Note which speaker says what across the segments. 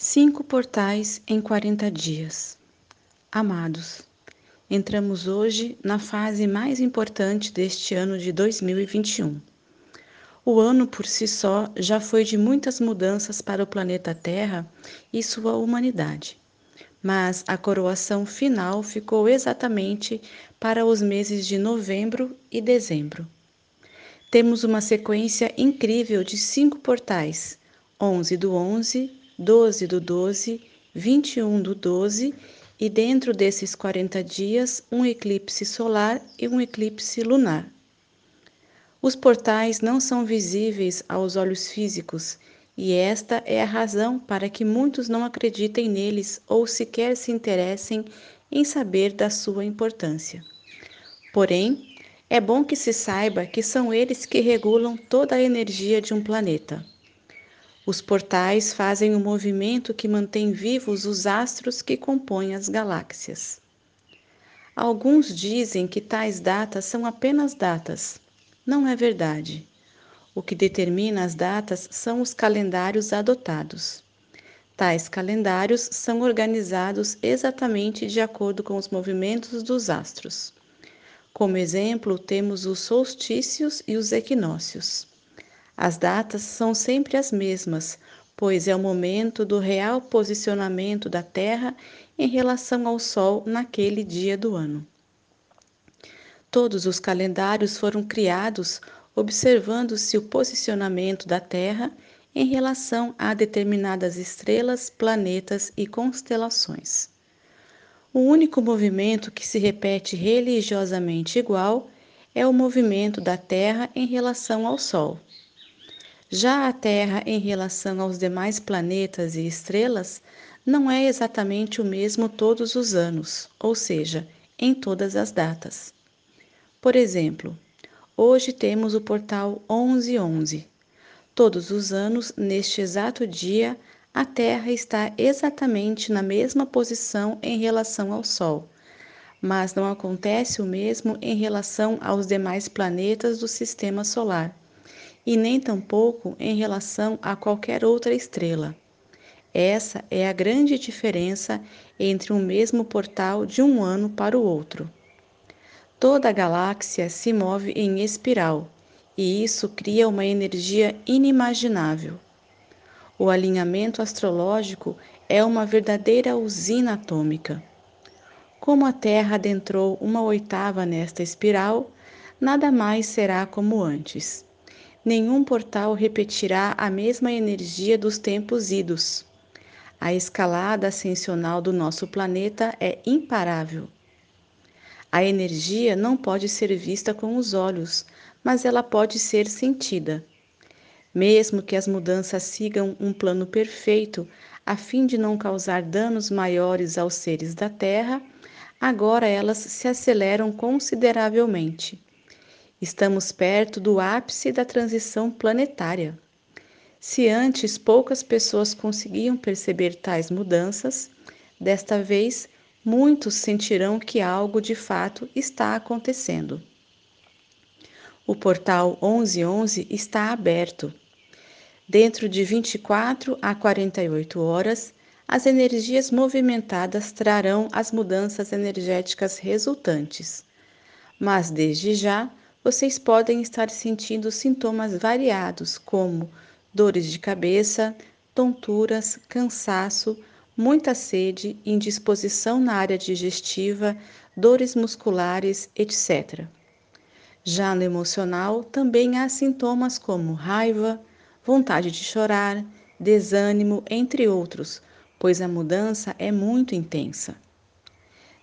Speaker 1: Cinco portais em 40 dias. Amados, entramos hoje na fase mais importante deste ano de 2021. O ano por si só já foi de muitas mudanças para o planeta Terra e sua humanidade. Mas a coroação final ficou exatamente para os meses de novembro e dezembro. Temos uma sequência incrível de cinco portais: 11 do 11, 12 do 12, 21 do 12 e dentro desses 40 dias um eclipse solar e um eclipse lunar. Os portais não são visíveis aos olhos físicos e esta é a razão para que muitos não acreditem neles ou sequer se interessem em saber da sua importância. Porém, é bom que se saiba que são eles que regulam toda a energia de um planeta. Os portais fazem o movimento que mantém vivos os astros que compõem as galáxias. Alguns dizem que tais datas são apenas datas. Não é verdade. O que determina as datas são os calendários adotados. Tais calendários são organizados exatamente de acordo com os movimentos dos astros. Como exemplo, temos os solstícios e os equinócios. As datas são sempre as mesmas, pois é o momento do real posicionamento da Terra em relação ao Sol naquele dia do ano. Todos os calendários foram criados observando-se o posicionamento da Terra em relação a determinadas estrelas, planetas e constelações. O único movimento que se repete religiosamente igual é o movimento da Terra em relação ao Sol. Já a Terra, em relação aos demais planetas e estrelas, não é exatamente o mesmo todos os anos, ou seja, em todas as datas. Por exemplo, hoje temos o portal 1111. Todos os anos, neste exato dia, a Terra está exatamente na mesma posição em relação ao Sol, mas não acontece o mesmo em relação aos demais planetas do sistema solar e nem tampouco em relação a qualquer outra estrela. Essa é a grande diferença entre um mesmo portal de um ano para o outro. Toda a galáxia se move em espiral, e isso cria uma energia inimaginável. O alinhamento astrológico é uma verdadeira usina atômica. Como a Terra adentrou uma oitava nesta espiral, nada mais será como antes nenhum portal repetirá a mesma energia dos tempos idos. A escalada ascensional do nosso planeta é imparável. A energia não pode ser vista com os olhos, mas ela pode ser sentida. Mesmo que as mudanças sigam um plano perfeito, a fim de não causar danos maiores aos seres da Terra, agora elas se aceleram consideravelmente. Estamos perto do ápice da transição planetária. Se antes poucas pessoas conseguiam perceber tais mudanças, desta vez muitos sentirão que algo de fato está acontecendo. O portal 1111 está aberto. Dentro de 24 a 48 horas, as energias movimentadas trarão as mudanças energéticas resultantes. Mas desde já, vocês podem estar sentindo sintomas variados, como dores de cabeça, tonturas, cansaço, muita sede, indisposição na área digestiva, dores musculares, etc. Já no emocional, também há sintomas como raiva, vontade de chorar, desânimo, entre outros, pois a mudança é muito intensa.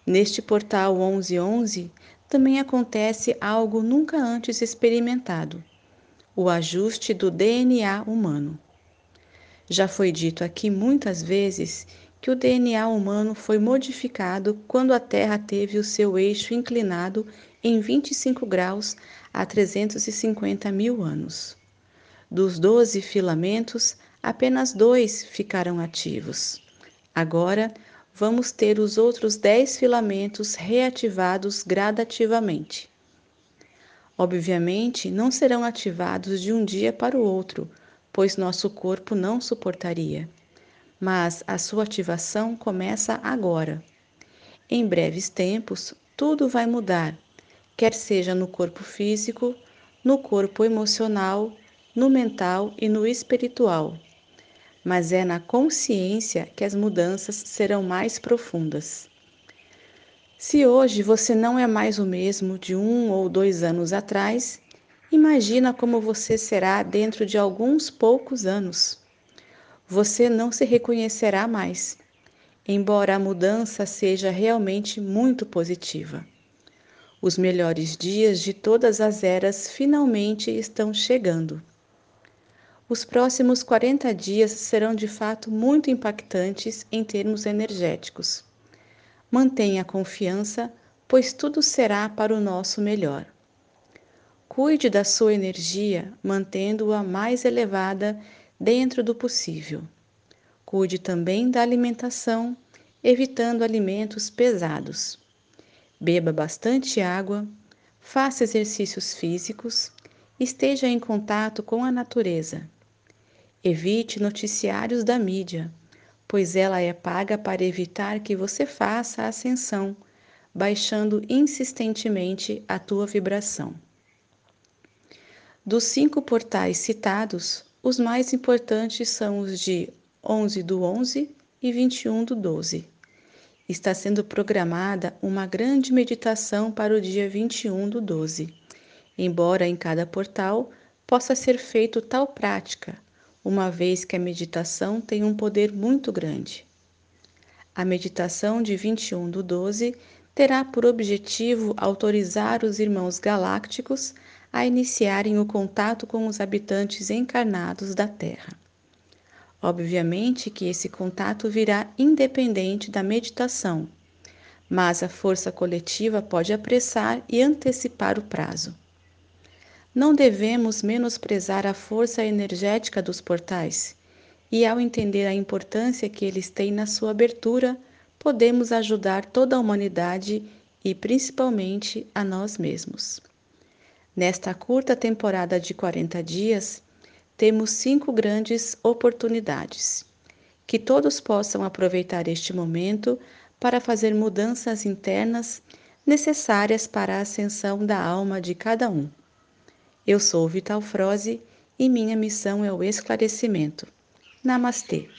Speaker 1: Neste portal 1111, também acontece algo nunca antes experimentado: o ajuste do DNA humano. Já foi dito aqui muitas vezes que o DNA humano foi modificado quando a Terra teve o seu eixo inclinado em 25 graus há 350 mil anos. Dos 12 filamentos, apenas dois ficaram ativos. Agora, vamos ter os outros 10 filamentos reativados gradativamente. Obviamente, não serão ativados de um dia para o outro, pois nosso corpo não suportaria. mas a sua ativação começa agora. Em breves tempos, tudo vai mudar, quer seja no corpo físico, no corpo emocional, no mental e no espiritual. Mas é na consciência que as mudanças serão mais profundas. Se hoje você não é mais o mesmo de um ou dois anos atrás, imagina como você será dentro de alguns poucos anos. Você não se reconhecerá mais, embora a mudança seja realmente muito positiva. Os melhores dias de todas as eras finalmente estão chegando. Os próximos 40 dias serão de fato muito impactantes em termos energéticos. Mantenha confiança, pois tudo será para o nosso melhor. Cuide da sua energia, mantendo-a mais elevada dentro do possível. Cuide também da alimentação, evitando alimentos pesados. Beba bastante água, faça exercícios físicos, esteja em contato com a natureza. Evite noticiários da mídia, pois ela é paga para evitar que você faça a ascensão, baixando insistentemente a tua vibração. Dos cinco portais citados, os mais importantes são os de 11 do 11 e 21 do 12 está sendo programada uma grande meditação para o dia 21 do 12, embora em cada portal possa ser feito tal prática, uma vez que a meditação tem um poder muito grande. A meditação de 21 do 12 terá por objetivo autorizar os irmãos galácticos a iniciarem o contato com os habitantes encarnados da Terra. Obviamente que esse contato virá independente da meditação, mas a força coletiva pode apressar e antecipar o prazo. Não devemos menosprezar a força energética dos portais, e ao entender a importância que eles têm na sua abertura, podemos ajudar toda a humanidade e principalmente a nós mesmos. Nesta curta temporada de 40 dias, temos cinco grandes oportunidades. Que todos possam aproveitar este momento para fazer mudanças internas necessárias para a ascensão da alma de cada um. Eu sou Vital Froze e minha missão é o esclarecimento. Namastê!